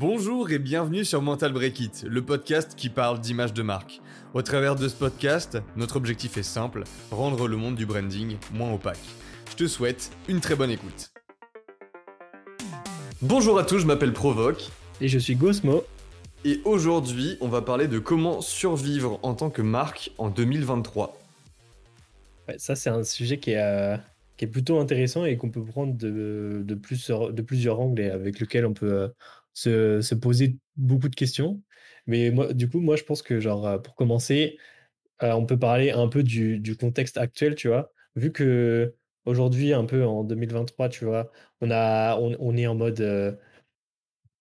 Bonjour et bienvenue sur Mental Break It, le podcast qui parle d'image de marque. Au travers de ce podcast, notre objectif est simple, rendre le monde du branding moins opaque. Je te souhaite une très bonne écoute. Bonjour à tous, je m'appelle Provoque. Et je suis Gosmo. Et aujourd'hui, on va parler de comment survivre en tant que marque en 2023. ça, c'est un sujet qui est, euh, qui est plutôt intéressant et qu'on peut prendre de, de, de plusieurs angles et avec lequel on peut euh, se, poser beaucoup de questions. Mais moi, du coup, moi, je pense que, genre, euh, pour commencer, euh, on peut parler un peu du, contexte actuel, tu vois. Vu que aujourd'hui, un peu en 2023, tu vois, on, a, on, est en mode. Euh,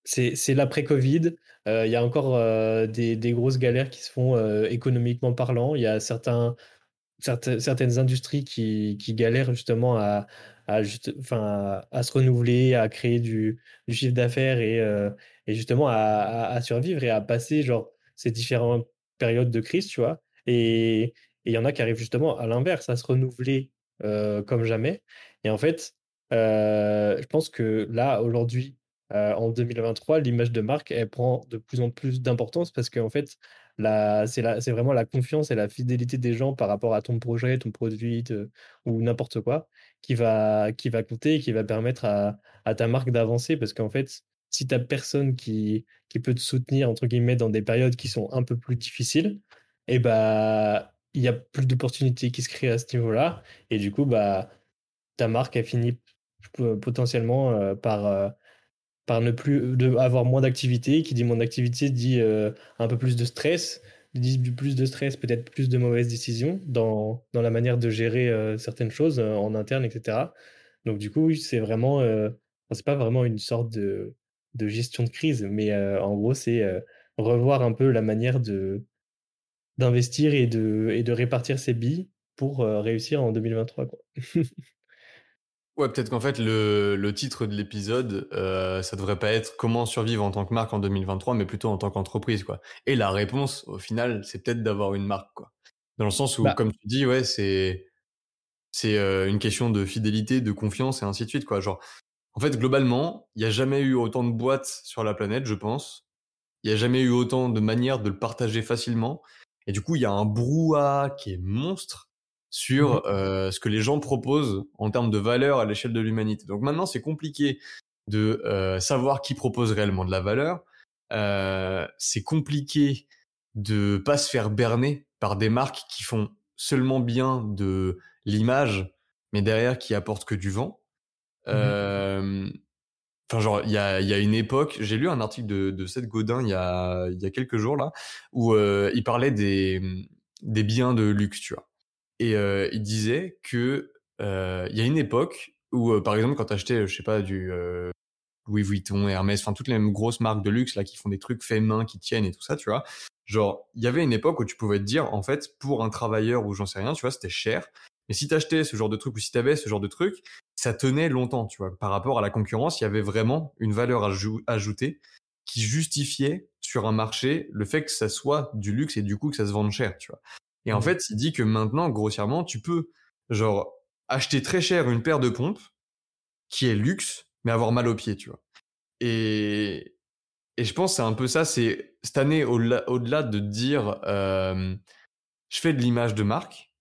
c'est l'après-Covid. Il y a encore des, des, grosses galères qui se font économiquement parlant. Il y a certains, certaines, certaines industries qui, qui galèrent justement à, à, juste, à, se renouveler, à créer du, chiffre d'affaires et, euh, justement à, à, survivre et à passer genre ces différentes périodes de crise, tu vois? Et il y en a qui arrivent justement à l'inverse, à se renouveler euh, comme jamais. Et en fait, euh, je pense que là, aujourd'hui, en 2023, l'image de marque, elle prend de plus en plus d'importance parce qu'en fait, c'est vraiment la confiance et la fidélité des gens par rapport à ton projet, ton produit ou n'importe quoi qui va, qui va compter et qui va permettre à, ta marque d'avancer. Parce qu'en fait, si tu n'as personne qui, qui peut te soutenir, entre guillemets, dans des périodes qui sont un peu plus difficiles, et eh bah, il y a plus d'opportunités qui se créent à ce niveau-là. Et du coup, bah, ta marque, a fini potentiellement euh, par, euh, par ne plus de, avoir moins d'activité. Qui dit moins d'activité dit euh, un peu plus de stress plus de stress, peut-être plus de mauvaises décisions dans, dans la manière de gérer euh, certaines choses euh, en interne, etc. Donc du coup, c'est vraiment, euh, c'est pas vraiment une sorte de, de gestion de crise, mais en gros, c'est revoir un peu la manière de d'investir et de, et de répartir ses billes pour réussir en 2023. Quoi. Ouais, peut-être qu'en fait, le, le, titre de l'épisode, euh, ça devrait pas être comment survivre en tant que marque en 2023, mais plutôt en tant qu'entreprise, quoi. Et la réponse, au final, c'est peut-être d'avoir une marque, quoi. Dans le sens où, bah comme tu dis, ouais, c'est c'est euh, une question de fidélité, de confiance et ainsi de suite, quoi. Genre, en fait, globalement, il n'y a jamais eu autant de boîtes sur la planète, je pense. Il n'y a jamais eu autant de manières de le partager facilement. Et du coup, il y a un brouhaha qui est monstre sur mmh euh, ce que les gens proposent en termes de valeur à l'échelle de l'humanité. Donc maintenant, c'est compliqué de euh, savoir qui propose réellement de la valeur. Euh, c'est compliqué de pas se faire berner par des marques qui font seulement bien de l'image, mais derrière qui apportent que du vent. Mmh enfin, genre, il y a, y a une époque, j'ai lu un article de, de Seth Godin il y a, y a quelques jours là, où il parlait des, des biens de luxe, tu vois. Et euh, il disait que il y a une époque où, par exemple, quand t'achetais, je sais pas, du Louis Vuitton, Hermès, enfin toutes les grosses marques de luxe là qui font des trucs faits main, qui tiennent et tout ça, tu vois. Genre, il y avait une époque où tu pouvais te dire, en fait, pour un travailleur ou j'en sais rien, tu vois, c'était cher. Mais si t'achetais ce genre de truc ou si t'avais ce genre de truc, ça tenait longtemps, tu vois. Par rapport à la concurrence, il y avait vraiment une valeur ajoutée qui justifiait sur un marché le fait que ça soit du luxe et du coup que ça se vende cher, tu vois. Et en mmh. fait, il dit que maintenant, grossièrement, tu peux, genre, acheter très cher une paire de pompes qui est luxe, mais avoir mal aux pieds, tu vois. Et, et je pense que c'est un peu ça, c'est cette année, au-delà de dire, euh, je fais de l'image de marque,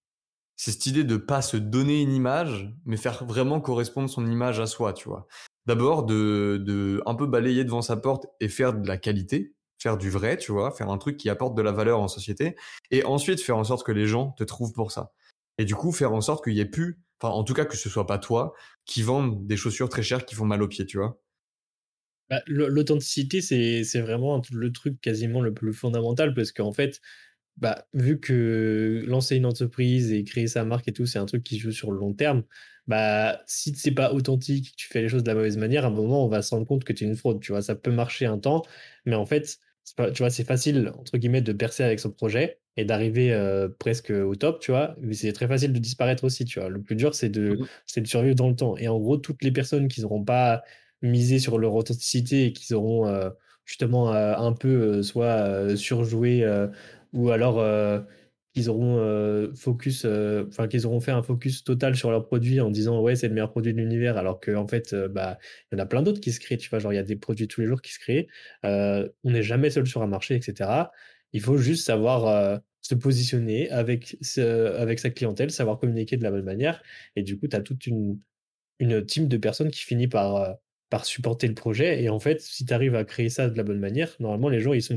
c'est cette idée de pas se donner une image, mais faire vraiment correspondre son image à soi, tu vois. D'abord, de, de un peu balayer devant sa porte et faire de la qualité, faire du vrai, tu vois, faire un truc qui apporte de la valeur en société, et ensuite faire en sorte que les gens te trouvent pour ça. Et du coup, faire en sorte qu'il y ait plus, enfin, en tout cas, que ce soit pas toi qui vendent des chaussures très chères qui font mal aux pieds, tu vois. Bah, l'authenticité, c'est vraiment le truc quasiment le plus fondamental parce qu'en fait, bah, vu que lancer une entreprise et créer sa marque et tout, c'est un truc qui joue sur le long terme, bah, si c'est pas authentique, tu fais les choses de la mauvaise manière, à un moment, on va se rendre compte que tu es une fraude. Tu vois, ça peut marcher un temps, mais en fait, tu vois, c'est facile, entre guillemets, de percer avec son projet et d'arriver euh, presque au top, tu vois, mais c'est très facile de disparaître aussi, tu vois. Le plus dur, c'est de, mmh c'est de survivre dans le temps. Et en gros, toutes les personnes qui n'auront pas misé sur leur authenticité et qui auront euh, justement euh, un peu soit surjoué ou alors qu'ils auront euh, focus, euh, enfin qu'ils auront fait un focus total sur leur produit en disant ouais c'est le meilleur produit de l'univers, alors qu'en fait euh, bah il y en a plein d'autres qui se créent, tu vois, genre il y a des produits tous les jours qui se créent. on n'est jamais seul sur un marché, etc. Il faut juste savoir se positionner avec, avec sa clientèle, savoir communiquer de la bonne manière. Et du coup, tu as toute une, une team de personnes qui finit par, par supporter le projet. Et en fait, si tu arrives à créer ça de la bonne manière, normalement, les gens, ils sont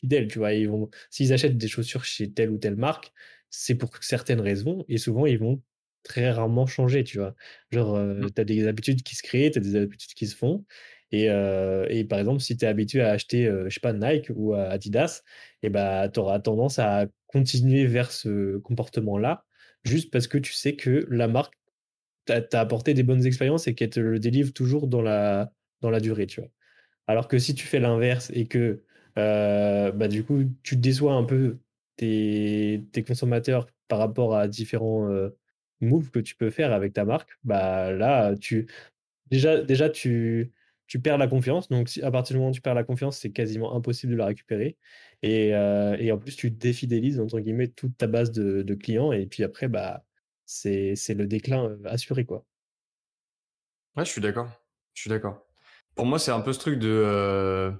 fidèles, tu vois. Ils vont, s'ils achètent des chaussures chez telle ou telle marque, c'est pour certaines raisons. Et souvent, ils vont très rarement changer, tu vois. Genre, euh, Mmh. tu as des habitudes qui se créent, tu as des habitudes qui se font. Et, euh, et par exemple, si tu es habitué à acheter, euh, je sais pas, Nike ou Adidas, et bah, tu auras tendance à continuer vers ce comportement-là, juste parce que tu sais que la marque t'a t'a apporté des bonnes expériences et qu'elle te le délivre toujours dans la, dans la durée, tu vois. Alors que si tu fais l'inverse et que euh, bah, du coup, tu déçois un peu tes, consommateurs par rapport à différents euh, moves que tu peux faire avec ta marque, bah là, tu déjà, déjà tu, tu perds la confiance. Donc, à partir du moment où tu perds la confiance, c'est quasiment impossible de la récupérer. Et, euh, et en plus, tu défidélises, entre guillemets, toute ta base de, clients. Et puis après, bah, c'est, c'est le déclin euh, assuré, quoi. Ouais, je suis d'accord. Je suis d'accord. Pour moi, c'est un peu ce truc de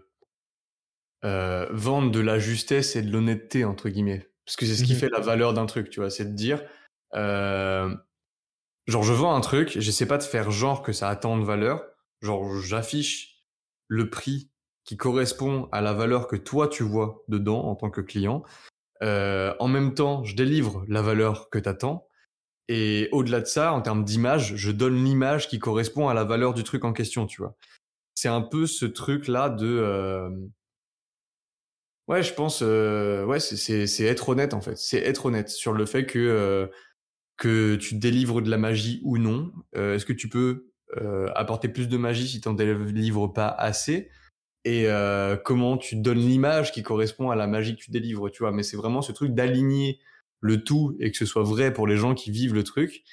euh, euh, vendre de la justesse et de l'honnêteté entre guillemets, parce que c'est ce qui Mhm. fait la valeur d'un truc, tu vois. C'est de dire, euh, genre, je vends un truc, j'essaie pas de faire genre que ça a tant de valeur. Genre, j'affiche le prix qui correspond à la valeur que toi tu vois dedans en tant que client. Euh, en même temps, je délivre la valeur que t'attends. Et au-delà de ça, en termes d'image, je donne l'image qui correspond à la valeur du truc en question, tu vois. C'est un peu ce truc-là de... Ouais, je pense... Euh... Ouais, c'est être honnête, en fait. C'est être honnête sur le fait que, euh, que tu délivres de la magie ou non. Euh, Est-ce que tu peux apporter plus de magie si tu n'en délivres pas assez? Et comment tu donnes l'image qui correspond à la magie que tu délivres, tu vois? Mais c'est vraiment ce truc d'aligner le tout et que ce soit vrai pour les gens qui vivent le truc,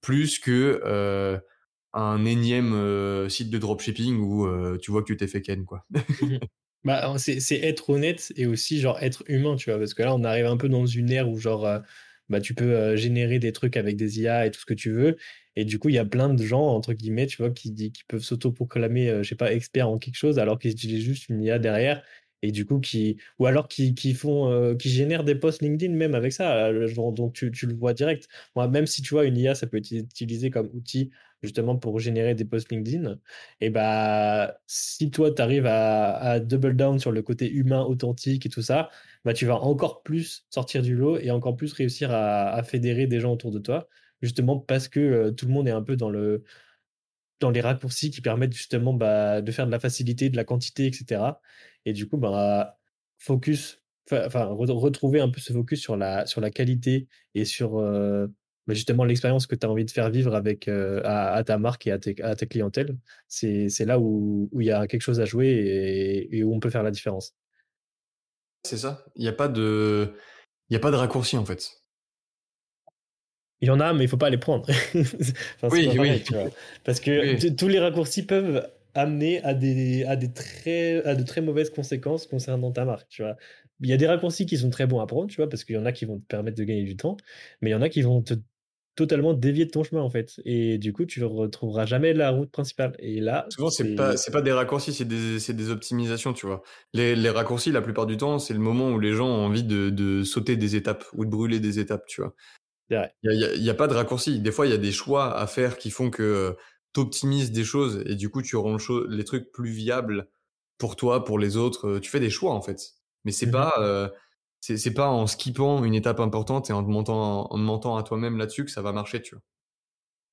plus que un énième site de dropshipping où tu vois que tu t'es fait ken, quoi. Bah, c'est être honnête et aussi genre être humain, tu vois, parce que là on arrive un peu dans une ère où genre euh, bah tu peux euh, générer des trucs avec des IA et tout ce que tu veux, et du coup il y a plein de gens entre guillemets, tu vois, qui qui peuvent s'autoproclamer, euh, je sais pas, experts en quelque chose alors qu'ils utilisent juste une IA derrière et du coup qui ou alors qui, qui font euh, qui génèrent des posts LinkedIn même avec ça, euh, donc tu, tu le vois direct. Même si tu vois une IA ça peut être utilisé comme outil justement pour générer des posts LinkedIn et bah, si toi, tu arrives à, double down sur le côté humain, authentique et tout ça, bah, tu vas encore plus sortir du lot et encore plus réussir à, à fédérer des gens autour de toi, justement parce que euh, tout le monde est un peu dans, le, dans les raccourcis qui permettent justement bah, de faire de la facilité, de la quantité, etc. Et du coup, bah, focus, enfin, retrouver un peu ce focus sur la, sur la qualité et sur. Euh, mais justement l'expérience que tu as envie de faire vivre avec euh, à, à, ta marque et à, tes, à ta clientèle, c'est là où il y a quelque chose à jouer et, et, où on peut faire la différence. C'est ça. Il n'y a pas de, il a pas de raccourci en fait. Il y en a, mais il faut pas les prendre. enfin, oui, pareil, oui. tu vois. Parce que oui. tous les raccourcis peuvent amener à des, à des très, à de très mauvaises conséquences concernant ta marque, tu vois. Il y a des raccourcis qui sont très bons à prendre, tu vois, parce qu'il y en a qui vont te permettre de gagner du temps, mais il y en a qui vont te totalement dévier de ton chemin en fait. Et du coup tu ne retrouveras jamais la route principale. Et là souvent c'est pas c'est pas des raccourcis c'est des c'est des optimisations tu vois. Les, les raccourcis la plupart du temps c'est le moment où les gens ont envie de, de sauter des étapes ou de brûler des étapes tu vois. Il y a, y, a, y a, pas de raccourcis. Des fois il y a des choix à faire qui font que tu optimises des choses et du coup tu rends les trucs plus viables pour toi pour les autres tu fais des choix en fait mais c'est mm -hmm. pas euh, c'est pas en skippant une étape importante et en te mentant, en te mentant à toi-même là-dessus que ça va marcher, tu vois.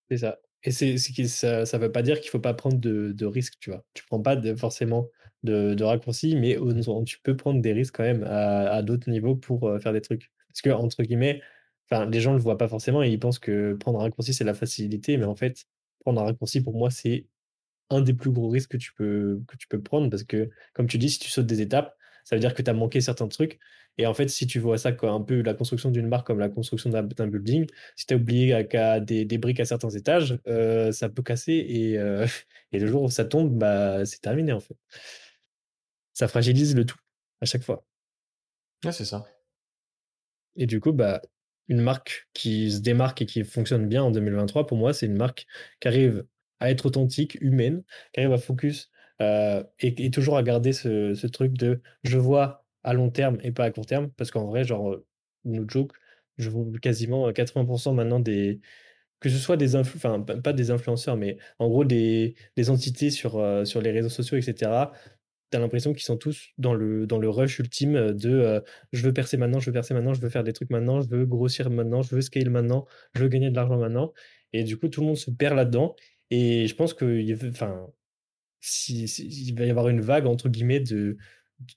C'est ça. Et c'est, ça, ça veut pas dire qu'il faut pas prendre de, de risques, tu vois. Tu prends pas de, forcément de, de raccourcis, mais tu peux prendre des risques quand même à, à d'autres niveaux pour euh, faire des trucs. Parce que, entre guillemets, les gens le voient pas forcément et ils pensent que prendre un raccourci, c'est la facilité, mais en fait, prendre un raccourci, pour moi, c'est un des plus gros risques que tu peux, que tu peux prendre parce que, comme tu dis, si tu sautes des étapes, ça veut dire que tu as manqué certains trucs. Et en fait, si tu vois ça comme un peu la construction d'une marque comme la construction d'un building, si tu as oublié à, à des, des, briques à certains étages, euh, ça peut casser et, euh, et, le jour où ça tombe, bah, c'est terminé en fait. Ça fragilise le tout à chaque fois. Ouais, c'est ça. Et du coup, bah, une marque qui se démarque et qui fonctionne bien en 2023, pour moi, c'est une marque qui arrive à être authentique, humaine, qui arrive à focus euh, et, toujours à garder ce, ce truc de je vois à long terme et pas à court terme. Parce qu'en vrai, genre, euh, no joke, je vois quasiment 80% maintenant des. Que ce soit des enfin, pas des influenceurs, mais en gros des, des entités sur, euh, sur les réseaux sociaux, etc. T'as l'impression qu'ils sont tous dans le, dans le rush ultime de euh, je veux percer maintenant, je veux percer maintenant, je veux faire des trucs maintenant, je veux grossir maintenant, je veux scale maintenant, je veux gagner de l'argent maintenant. Et du coup, tout le monde se perd là-dedans. Et je pense que, enfin, va y avoir une vague, entre guillemets, de,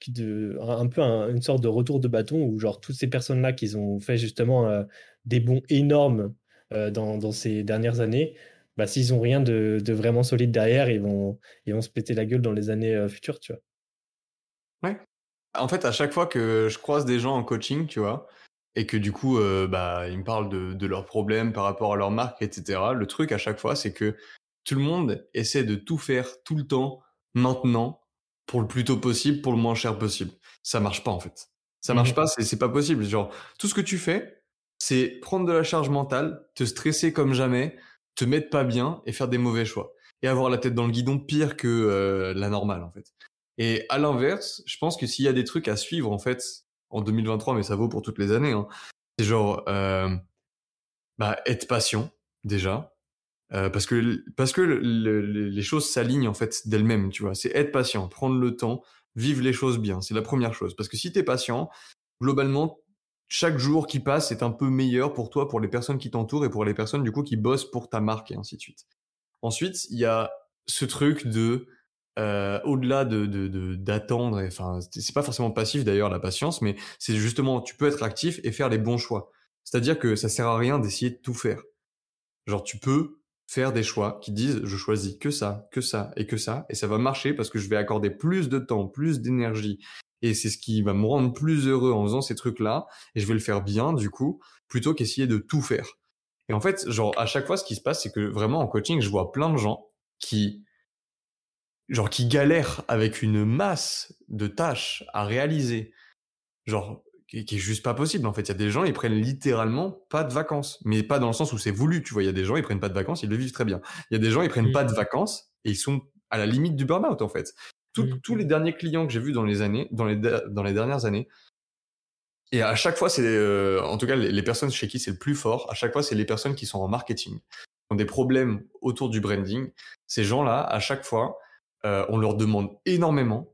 de, un peu un- une sorte de retour de bâton où, genre, toutes ces personnes-là qui ont fait justement euh, des bons énormes euh, dans, dans ces dernières années, bah, s'ils ont rien de, de vraiment solide derrière, ils vont, ils vont se péter la gueule dans les années euh, futures, tu vois. Ouais. En fait, à chaque fois que je croise des gens en coaching, tu vois, et que du coup, euh, bah, ils me parlent de, de leurs problèmes par rapport à leur marque, etc. Le truc à chaque fois, c'est que tout le monde essaie de tout faire tout le temps, maintenant, pour le plus tôt possible, pour le moins cher possible. Ça marche pas en fait. Ça marche Mhm. pas, c'est c'est pas possible. Genre, tout ce que tu fais, c'est prendre de la charge mentale, te stresser comme jamais, te mettre pas bien et faire des mauvais choix. Et avoir la tête dans le guidon pire que euh, la normale en fait. Et à l'inverse, je pense que s'il y a des trucs à suivre en fait en 2023, mais ça vaut pour toutes les années, hein, c'est genre euh, bah, être patient déjà, euh, parce que parce que le- le- les choses s'alignent en fait d'elles-mêmes, tu vois. C'est être patient, prendre le temps, vivre les choses bien. C'est la première chose. Parce que si t'es patient, globalement, chaque jour qui passe est un peu meilleur pour toi, pour les personnes qui t'entourent et pour les personnes du coup qui bossent pour ta marque et ainsi de suite. Ensuite, il y a ce truc de euh, au-delà de de- de- d'attendre, et, enfin c'est pas forcément passif d'ailleurs la patience, mais c'est justement tu peux être actif et faire les bons choix. C'est-à-dire que ça sert à rien d'essayer de tout faire. Genre, tu peux faire des choix qui disent je choisis que ça, que ça et que ça, et ça va marcher parce que je vais accorder plus de temps, plus d'énergie, et c'est ce qui va me rendre plus heureux en faisant ces trucs-là, et je vais le faire bien du coup, plutôt qu'essayer de tout faire. Et en fait, genre, à chaque fois, ce qui se passe, c'est que vraiment en coaching, je vois plein de gens qui, genre, qui galèrent avec une masse de tâches à réaliser, genre qui, qui est juste pas possible en fait. Il y a des gens ils prennent littéralement pas de vacances, mais pas dans le sens où c'est voulu. Tu vois, il y a des gens ils prennent pas de vacances, ils le vivent très bien. Il y a des gens ils prennent pas de vacances et ils sont à la limite du burn-out en fait. Tout- Mhm. Tous les derniers clients que j'ai vus dans les années, dans les dans les dernières années, et à chaque fois c'est euh, en tout cas les, les personnes chez qui c'est le plus fort. À chaque fois c'est les personnes qui sont en marketing, qui ont des problèmes autour du branding. Ces gens-là, à chaque fois, euh, on leur demande énormément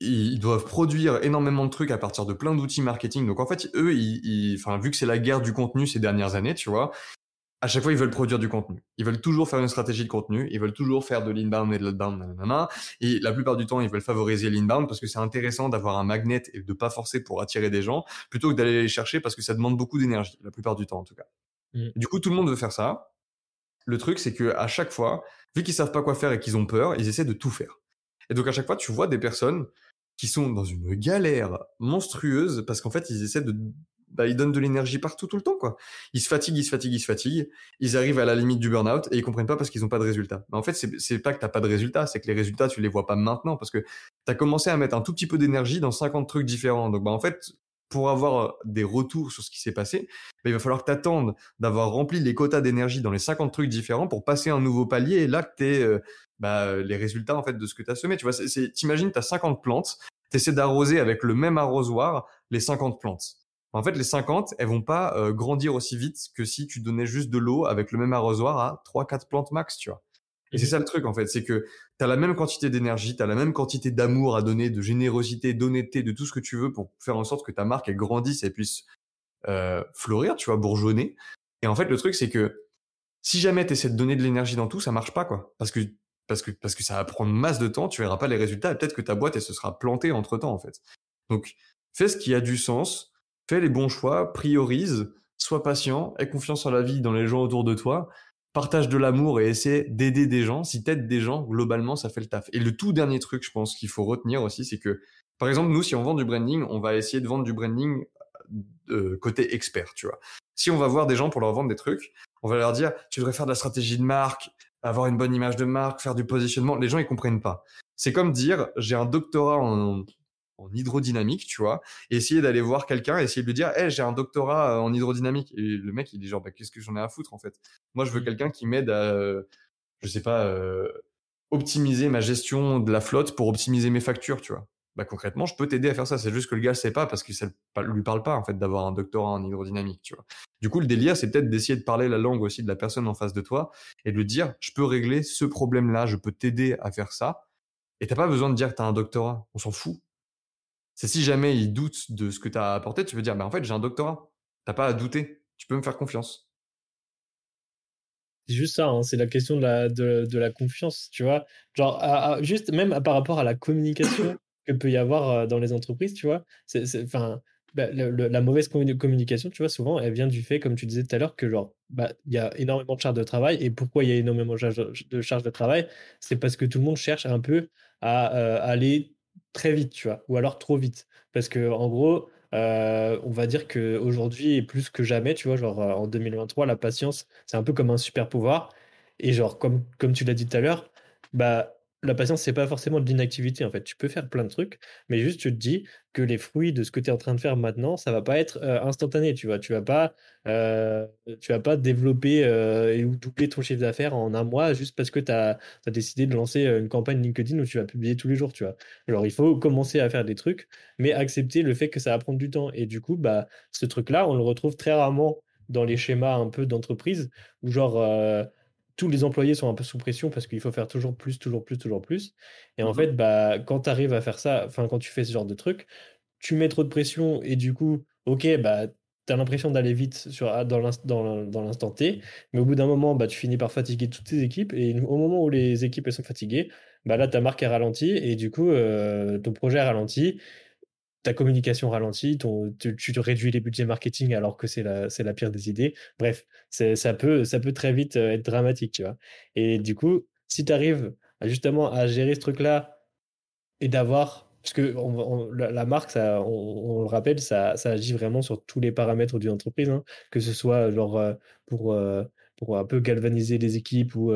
ils doivent produire énormément de trucs à partir de plein d'outils marketing. Donc en fait, eux, ils, ils- enfin, vu que c'est la guerre du contenu ces dernières années, tu vois, à chaque fois, ils veulent produire du contenu. Ils veulent toujours faire une stratégie de contenu. Ils veulent toujours faire de l'inbound et de l'outbound, nanana. Et la plupart du temps, ils veulent favoriser l'inbound parce que c'est intéressant d'avoir un magnet et de pas forcer pour attirer des gens plutôt que d'aller les chercher parce que ça demande beaucoup d'énergie, la plupart du temps en tout cas. Mhm. Du coup, tout le monde veut faire ça. Le truc, c'est que à chaque fois, vu qu'ils savent pas quoi faire et qu'ils ont peur, ils essaient de tout faire. Et donc à chaque fois, tu vois des personnes qui sont dans une galère monstrueuse parce qu'en fait, ils essaient de, bah, ils donnent de l'énergie partout tout le temps, quoi. Ils se fatiguent, ils se fatiguent, ils se fatiguent. Ils arrivent à la limite du burn-out et ils comprennent pas parce qu'ils ont pas de résultats. Mais en fait, c'est c'est pas que t'as pas de résultats, c'est que les résultats, tu les vois pas maintenant parce que t'as commencé à mettre un tout petit peu d'énergie dans 50 trucs différents. Donc, bah, en fait, pour avoir des retours sur ce qui s'est passé, bah, il va falloir que t'attendes d'avoir rempli les quotas d'énergie dans les 50 trucs différents pour passer un nouveau palier et là que t'es, euh, bah, les résultats en fait de ce que tu as semé. Tu vois, c'est, c'est, t'imagines, tu as 50 plantes, tu essaies d'arroser avec le même arrosoir les 50 plantes. En fait, les 50, elles vont pas euh, grandir aussi vite que si tu donnais juste de l'eau avec le même arrosoir à 3-4 plantes max, tu vois. Et c'est ça le truc en fait, c'est que tu as la même quantité d'énergie, tu as la même quantité d'amour à donner, de générosité, d'honnêteté, de tout ce que tu veux pour faire en sorte que ta marque elle grandisse et puisse euh, fleurir, tu vois, bourgeonner. Et en fait, le truc c'est que si jamais tu essaies de donner de l'énergie dans tout, ça marche pas quoi. Parce que parce que parce que ça va prendre masse de temps, tu verras pas les résultats et peut-être que ta boîte elle se sera plantée entre temps en fait. Donc fais ce qui a du sens, fais les bons choix, priorise, sois patient, aie confiance en la vie, dans les gens autour de toi, partage de l'amour et essaie d'aider des gens. Si t'aides des gens, globalement ça fait le taf. Et le tout dernier truc, je pense qu'il faut retenir aussi, c'est que par exemple nous, si on vend du branding, on va essayer de vendre du branding euh, côté expert, tu vois. Si on va voir des gens pour leur vendre des trucs, on va leur dire tu devrais faire de la stratégie de marque, avoir une bonne image de marque, faire du positionnement. Les gens ils comprennent pas. C'est comme dire j'ai un doctorat en en hydrodynamique, tu vois, et essayer d'aller voir quelqu'un, essayer de lui dire, hey, j'ai un doctorat en hydrodynamique. Et le mec, il dit genre, bah, qu'est-ce que j'en ai à foutre en fait? Moi, je veux Mmh. quelqu'un qui m'aide à, je sais pas, euh, optimiser ma gestion de la flotte pour optimiser mes factures, tu vois. Bah concrètement, je peux t'aider à faire ça. C'est juste que le gars sait pas parce que ça lui parle pas en fait d'avoir un doctorat en hydrodynamique, tu vois. Du coup, le délire, c'est peut-être d'essayer de parler la langue aussi de la personne en face de toi et de lui dire, je peux régler ce problème-là, je peux t'aider à faire ça. Et t'as pas besoin de dire que t'as un doctorat. On s'en fout. C'est si jamais il doute de ce que t'as apporté, tu veux dire, bah en fait, j'ai un doctorat. T'as pas à douter. Tu peux me faire confiance. C'est juste ça, hein, c'est la question de la, de, la confiance, tu vois? Genre, juste même par rapport à la communication que peut y avoir dans les entreprises, tu vois? C'est, bah, la mauvaise communication, tu vois, souvent, elle vient du fait, comme tu disais tout à l'heure, que genre, bah, y a énormément de charges de travail. Et pourquoi il y a énormément de charges de, de travail? C'est parce que tout le monde cherche un peu à aller très vite, tu vois, ou alors trop vite. Parce que, en gros, euh, on va dire qu'aujourd'hui, plus que jamais, tu vois, genre en 2023, la patience, c'est un peu comme un super pouvoir. Et genre, comme, comme tu l'as dit tout à l'heure, bah, la patience, c'est pas forcément de l'inactivité, en fait. Tu peux faire plein de trucs, mais juste tu te dis que les fruits de ce que tu es en train de faire maintenant, ça va pas être euh, instantané, tu vois. Tu vas pas, euh, tu vas pas développer euh, ou doubler ton chiffre d'affaires en un mois juste parce que tu as, décidé de lancer une campagne LinkedIn où tu vas publier tous les jours, tu vois. Alors, il faut commencer à faire des trucs, mais accepter le fait que ça va prendre du temps. Et du coup, bah, ce truc-là, on le retrouve très rarement dans les schémas un peu d'entreprise où genre tous les employés sont un peu sous pression parce qu'il faut faire toujours plus, toujours plus, toujours plus. Et en Mhm. fait, bah, quand tu arrives à faire ça, enfin, quand tu fais ce genre de truc, tu mets trop de pression et du coup, ok, bah, tu as l'impression d'aller vite sur, dans l'instant T, mais au bout d'un moment, bah, tu finis par fatiguer toutes tes équipes et au moment où les équipes elles sont fatiguées, bah, là, ta marque est ralentie et du coup, euh, ton projet est ralenti ta communication ralentit, tu, tu, réduis les budgets marketing alors que c'est la, pire des idées. Bref, ça peut, très vite euh, être dramatique. Et du coup, si tu arrives justement à gérer ce truc-là et d'avoir, parce que on, la, marque, on, le rappelle, ça, agit vraiment sur tous les paramètres d'une entreprise, hein, que ce soit euh, pour, euh, pour un peu galvaniser les équipes ou,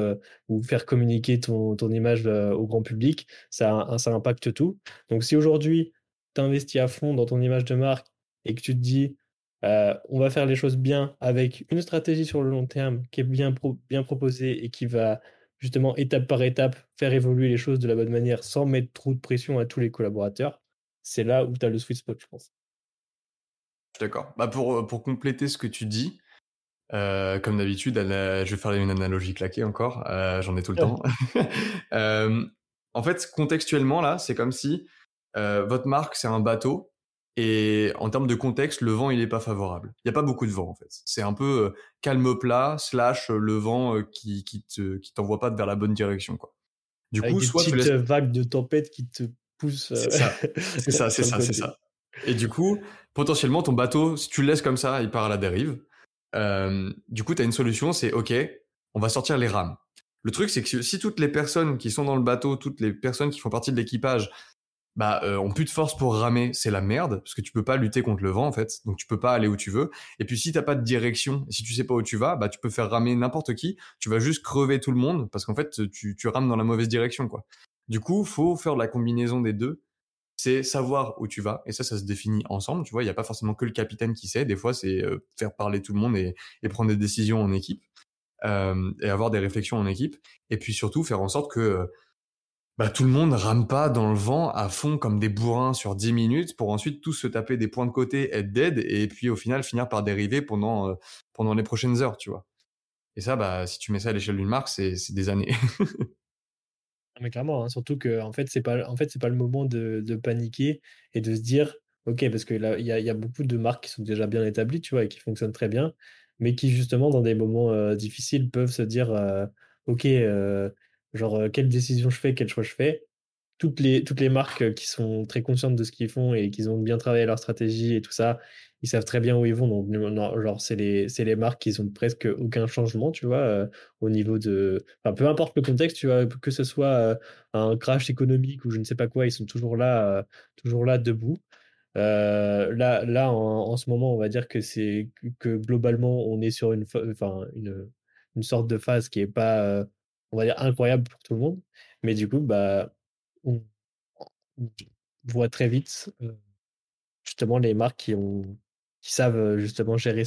faire communiquer ton, image au grand public, ça, ça impacte tout. Donc si aujourd'hui, t'investis à fond dans ton image de marque et que tu te dis euh, on va faire les choses bien avec une stratégie sur le long terme qui est bien, pro bien proposée et qui va justement étape par étape faire évoluer les choses de la bonne manière sans mettre trop de pression à tous les collaborateurs, c'est là où tu as le sweet spot, je pense. D'accord. Bah pour, pour compléter ce que tu dis, euh, comme d'habitude, je vais faire une analogie claquée encore, euh, j'en ai tout le temps. euh, en fait, contextuellement, là, c'est comme si euh, votre marque, c'est un bateau. Et en termes de contexte, le vent, il n'est pas favorable. Il n'y a pas beaucoup de vent, en fait. C'est un peu euh, calme plat, slash le vent euh, qui, qui, te, qui t'envoie pas vers la bonne direction, quoi. Du Avec coup, des soit petites laisses... vagues de tempête qui te poussent. C'est ça, c'est ça, c'est ça. Et du coup, potentiellement, ton bateau, si tu le laisses comme ça, il part à la dérive. Euh, du coup, tu as une solution, c'est OK, on va sortir les rames. Le truc, c'est que si toutes les personnes qui sont dans le bateau, toutes les personnes qui font partie de l'équipage, bah, euh, plus de force pour ramer, c'est la merde, parce que tu peux pas lutter contre le vent, en fait. Donc, tu peux pas aller où tu veux. Et puis, si t'as pas de direction, si tu sais pas où tu vas, bah, tu peux faire ramer n'importe qui. Tu vas juste crever tout le monde, parce qu'en fait, tu, tu rames dans la mauvaise direction, quoi. Du coup, faut faire la combinaison des deux. C'est savoir où tu vas, et ça, ça se définit ensemble. Tu vois, il y a pas forcément que le capitaine qui sait. Des fois, c'est euh, faire parler tout le monde et, et, prendre des décisions en équipe, euh, et avoir des réflexions en équipe. Et puis surtout, faire en sorte que bah, tout le monde rame pas dans le vent à fond comme des bourrins sur 10 minutes pour ensuite tous se taper des points de côté, être dead et puis au final finir par dériver pendant, euh, pendant les prochaines heures, tu vois. Et ça, bah, si tu mets ça à l'échelle d'une marque, c'est des années. Mais clairement, hein, surtout que en fait, c'est pas, en fait, c'est pas le moment de, paniquer et de se dire, ok, parce qu'il y a, y a beaucoup de marques qui sont déjà bien établies, tu vois, et qui fonctionnent très bien, mais qui justement, dans des moments euh, difficiles, peuvent se dire, euh, ok, genre, quelle décision je fais, quel choix je fais. Toutes les, toutes les marques qui sont très conscientes de ce qu'ils font et qui ont bien travaillé leur stratégie et tout ça, ils savent très bien où ils vont. Donc, genre, c'est les, les marques qui ont presque aucun changement, tu vois, au niveau de. Enfin, peu importe le contexte, tu vois, que ce soit un crash économique ou je ne sais pas quoi, ils sont toujours là, toujours là debout. là, là en, en, ce moment, on va dire que c'est que globalement, on est sur une, enfin, une, une sorte de phase qui est pas, on va dire, incroyable pour tout le monde. Mais du coup, bah, on, voit très vite, justement les marques qui ont qui savent, justement gérer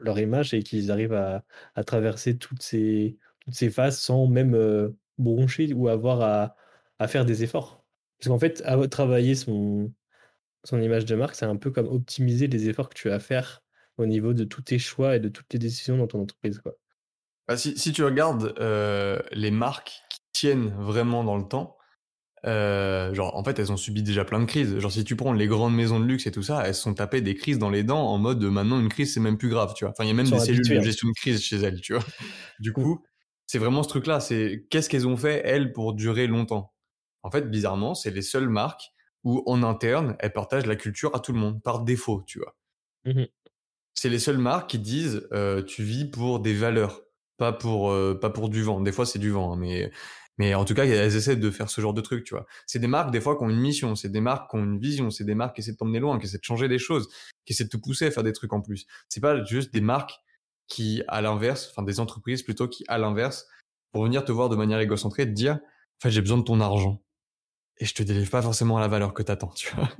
leur image et qu'ils arrivent à traverser toutes ces toutes ces phases sans même, broncher ou avoir à à faire des efforts. Parce qu'en fait, à travailler son son image de marque, c'est un peu comme optimiser les efforts que tu as à faire au niveau de tous tes choix et de toutes tes décisions dans ton entreprise, quoi. Bah, si, si tu regardes euh, les marques qui tiennent vraiment dans le temps, euh, genre en fait elles ont subi déjà plein de crises. Genre si tu prends les grandes maisons de luxe et tout ça, elles se sont tapées des crises dans les dents en mode maintenant une crise c'est même plus grave, tu vois. Enfin il y a même des cellules habitués, de hein. gestion de crise chez elles, tu vois. Du Mmh. coup, c'est vraiment ce truc-là, c'est qu'est-ce qu'elles ont fait elles pour durer longtemps? En fait, bizarrement, c'est les seules marques où en interne elles partagent la culture à tout le monde par défaut, tu vois Mmh mh. c'est les seules marques qui disent euh, tu vis pour des valeurs, pas pour euh, pas pour du vent. Des fois c'est du vent, hein, mais mais en tout cas elles essaient de faire ce genre de truc, tu vois. C'est des marques des fois qui ont une mission, c'est des marques qui ont une vision, c'est des marques qui essaient de t'emmener loin, qui essaient de changer des choses, qui essaient de te pousser à faire des trucs en plus. C'est pas juste des marques qui à l'inverse, enfin des entreprises plutôt qui à l'inverse pour venir te voir de manière égocentrée te dire en fait j'ai besoin de ton argent et je te délivre pas forcément la valeur que t'attends, tu vois.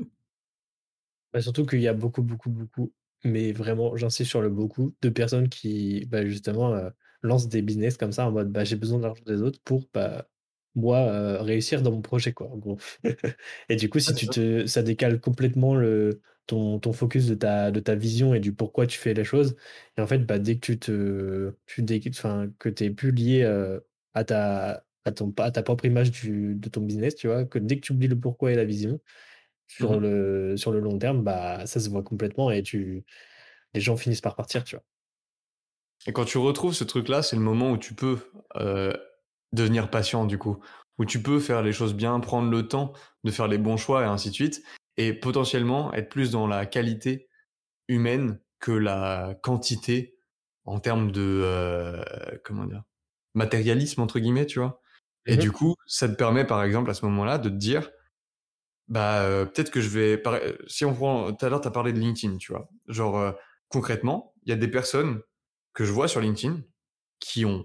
Bah, surtout qu'il y a beaucoup, beaucoup, beaucoup, mais vraiment, j'insiste sur le beaucoup, de personnes qui, bah, justement, heu, lancent des business comme ça en mode: «Bah, j'ai besoin de l'argent des autres pour, bah, moi, réussir dans mon projet», quoi, en gros. Et du coup, si tu ça. te ça décale complètement le ton ton focus de ta de ta vision et du pourquoi tu fais les choses et en fait, bah, dès que tu te tu enfin, que plus lié, à ta à ton à ta propre image du de ton business, tu vois? Que dès que tu oublies le pourquoi et la vision, sur Mhm. le sur le long terme, bah, ça se voit complètement et tu les gens finissent par partir, tu vois? Et quand tu retrouves ce truc-là, c'est le moment où tu peux euh, devenir patient du coup, où tu peux faire les choses bien, prendre le temps de faire les bons choix et ainsi de suite, et potentiellement être plus dans la qualité humaine que la quantité en termes de euh, comment dire matérialisme entre guillemets, tu vois. Et Mmh du coup, ça te permet par exemple à ce moment-là de te dire bah euh, peut-être que je vais par- si on prend tout à l'heure tu as parlé de LinkedIn, tu vois. Genre euh, concrètement, il y a des personnes que je vois sur LinkedIn qui ont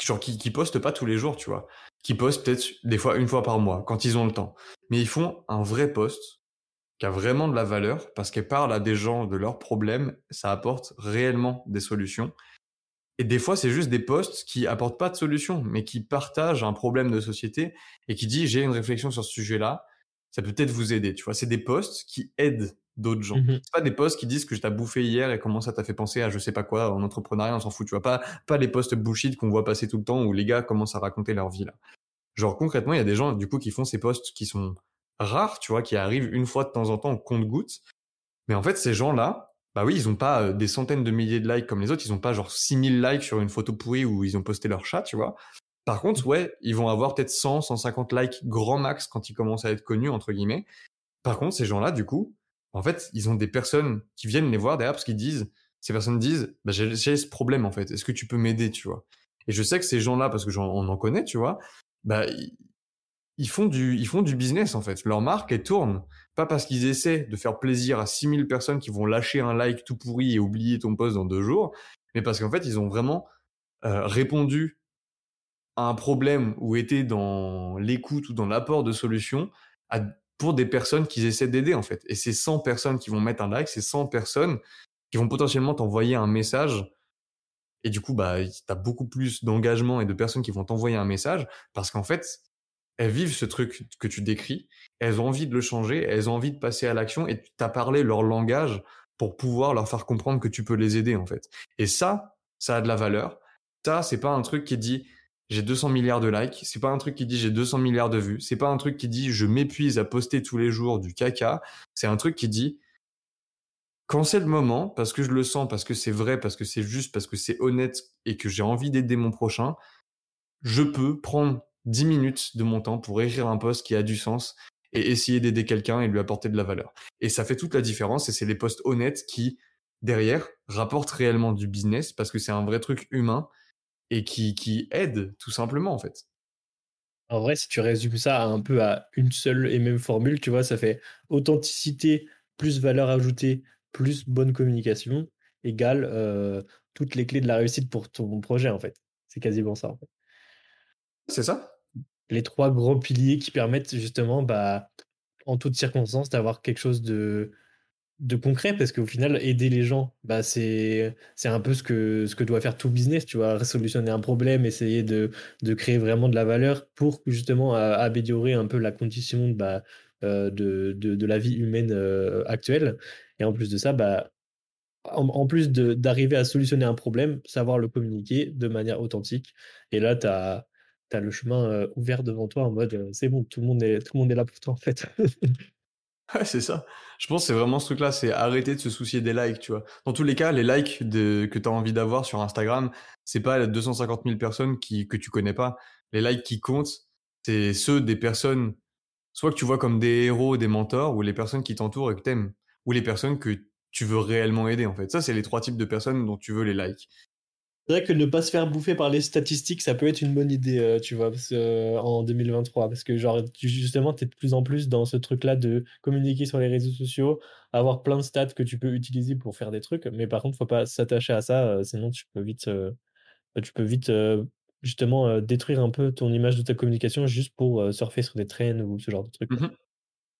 genre qui, qui postent pas tous les jours, tu vois, qui postent peut-être des fois une fois par mois quand ils ont le temps, mais ils font un vrai post qui a vraiment de la valeur parce qu'elle parle à des gens de leurs problèmes, ça apporte réellement des solutions. Et des fois, c'est juste des posts qui apportent pas de solution, mais qui partagent un problème de société et qui dit j'ai une réflexion sur ce sujet-là, ça peut peut-être vous aider. Tu vois, c'est des posts qui aident d'autres gens. Mmh C'est pas des posts qui disent que je t'ai bouffé hier et comment ça t'a fait penser à je sais pas quoi en entrepreneuriat, on s'en fout. Tu vois pas pas les posts bullshit qu'on voit passer tout le temps où les gars commencent à raconter leur vie là. Genre concrètement, il y a des gens du coup qui font ces posts qui sont rares, tu vois, qui arrivent une fois de temps en temps au compte-gouttes mais en fait, ces gens-là, bah oui, ils ont pas euh, des centaines de milliers de likes comme les autres. Ils ont pas genre 6000 likes sur une photo pourrie où ils ont posté leur chat, tu vois. Par contre, ouais, ils vont avoir peut-être 100, 150 likes grand max quand ils commencent à être connus, entre guillemets. Par contre, ces gens-là, du coup, en fait, ils ont des personnes qui viennent les voir derrière parce qu'ils disent, ces personnes disent, bah, j'ai ce problème, en fait. Est-ce que tu peux m'aider, tu vois? Et je sais que ces gens-là, parce que j'en en connaît, tu vois, bah, ils, ils font du, ils font du business en fait. Leur marque, elle tourne. Pas parce qu'ils essaient de faire plaisir à 6000 personnes qui vont lâcher un like tout pourri et oublier ton post dans deux jours, mais parce qu'en fait, ils ont vraiment euh, répondu à un problème ou été dans l'écoute ou dans l'apport de solutions à, pour des personnes qu'ils essaient d'aider en fait. Et c'est 100 personnes qui vont mettre un like, c'est 100 personnes qui vont potentiellement t'envoyer un message. Et du coup, bah, t'as beaucoup plus d'engagement et de personnes qui vont t'envoyer un message parce qu'en fait, elles vivent ce truc que tu décris, elles ont envie de le changer, elles ont envie de passer à l'action et tu as parlé leur langage pour pouvoir leur faire comprendre que tu peux les aider en fait. Et ça, ça a de la valeur. Ça, c'est pas un truc qui dit j'ai 200 milliards de likes, c'est pas un truc qui dit j'ai 200 milliards de vues, c'est pas un truc qui dit je m'épuise à poster tous les jours du caca, c'est un truc qui dit quand c'est le moment, parce que je le sens, parce que c'est vrai, parce que c'est juste, parce que c'est honnête et que j'ai envie d'aider mon prochain, je peux prendre 10 minutes de mon temps pour écrire un post qui a du sens et essayer d'aider quelqu'un et lui apporter de la valeur. Et ça fait toute la différence et c'est les posts honnêtes qui, derrière, rapportent réellement du business parce que c'est un vrai truc humain et qui, qui aide tout simplement en fait. En vrai, si tu résumes ça un peu à une seule et même formule, tu vois, ça fait authenticité plus valeur ajoutée plus bonne communication égale, heu, toutes les clés de la réussite pour ton projet, en fait. C'est quasiment ça, en fait. C'est ça? Les 3 grands piliers qui permettent justement, bah en toutes circonstances, d'avoir quelque chose de, de concret parce qu'au final, aider les gens, bah, c'est, c'est un peu ce que, ce que doit faire tout business, tu vois, solutionner un problème, essayer de, de créer vraiment de la valeur pour justement améliorer un peu la condition bah, euh, de, de, la vie humaine euh, actuelle. Et en plus de ça, bah, en, plus d'arriver à solutionner un problème, savoir le communiquer de manière authentique. Et là, tu as, as, le chemin euh, ouvert devant toi en mode c'est bon, tout le, monde est, tout le monde est là pour toi en fait. Ouais, c'est ça. Je pense que c'est vraiment ce truc-là, c'est arrêter de se soucier des likes, tu vois. Dans tous les cas, les likes que tu as envie d'avoir sur Instagram, c'est pas les 250 000 personnes que tu connais pas. Les likes qui comptent, c'est ceux des personnes, soit que tu vois comme des héros, des mentors, ou les personnes qui t'entourent et que t'aimes, ou les personnes que tu veux réellement aider, en fait. Ça, c'est les trois types de personnes dont tu veux les likes. C'est vrai que ne pas se faire bouffer par les statistiques, ça peut être une bonne idée, euh, tu vois, euh, en 2023. Parce que, genre, justement, tu es de plus en plus dans ce truc-là de communiquer sur les réseaux sociaux, avoir plein de stats que tu peux utiliser pour faire des trucs. Mais par contre, faut pas s'attacher à ça, euh, sinon tu peux vite, tu peux vite justement détruire un peu ton image de ta communication juste pour surfer sur des traînes ou ce genre de trucs. Mmh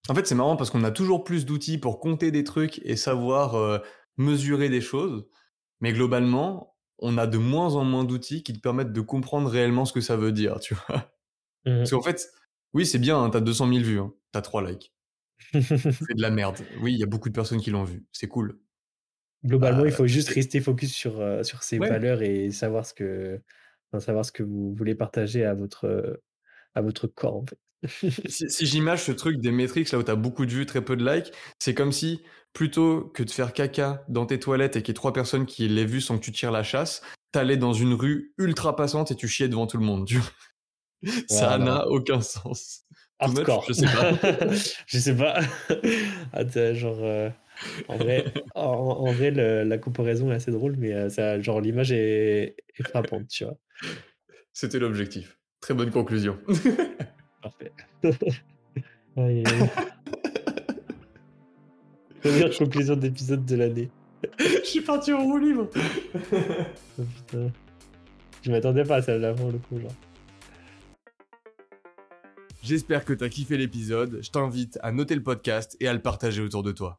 en fait, c'est marrant parce qu'on a toujours plus d'outils pour compter des trucs et savoir mesurer des choses. Mais globalement, on a de moins en moins d'outils qui te permettent de comprendre réellement ce que ça veut dire, tu vois? Mmh Parce qu'en fait, oui, c'est bien, hein, t'as 200 000 vues, hein, t'as 3 likes. c'est de la merde. Oui, il y a beaucoup de personnes qui l'ont vu, c'est cool. Globalement, il euh, faut juste rester focus sur, euh, sur ces valeurs et savoir ce que, savoir ce que vous voulez partager à votre, à votre corps, en fait. si, si j'image ce truc des métriques, là où t'as beaucoup de vues, très peu de likes, c'est comme si plutôt que de faire caca dans tes toilettes et qu'il y ait trois personnes qui l'aient vu sans que tu tires la chasse, t'allais dans une rue ultra passante et tu chiais devant tout le monde. Ça n'a aucun sens. Hardcore. je sais pas. je sais pas. Attends, genre, euh, en vrai, en, vrai la comparaison est assez drôle, mais euh, ça, genre l'image est, frappante, tu vois. C'était l'objectif. Très bonne conclusion. Parfait. Première conclusion d'épisode de l'année. Je suis parti en roue libre. oh, putain. Je m'attendais pas à celle-là pour le coup, genre. J'espère que t'as kiffé l'épisode. Je t'invite à noter le podcast et à le partager autour de toi.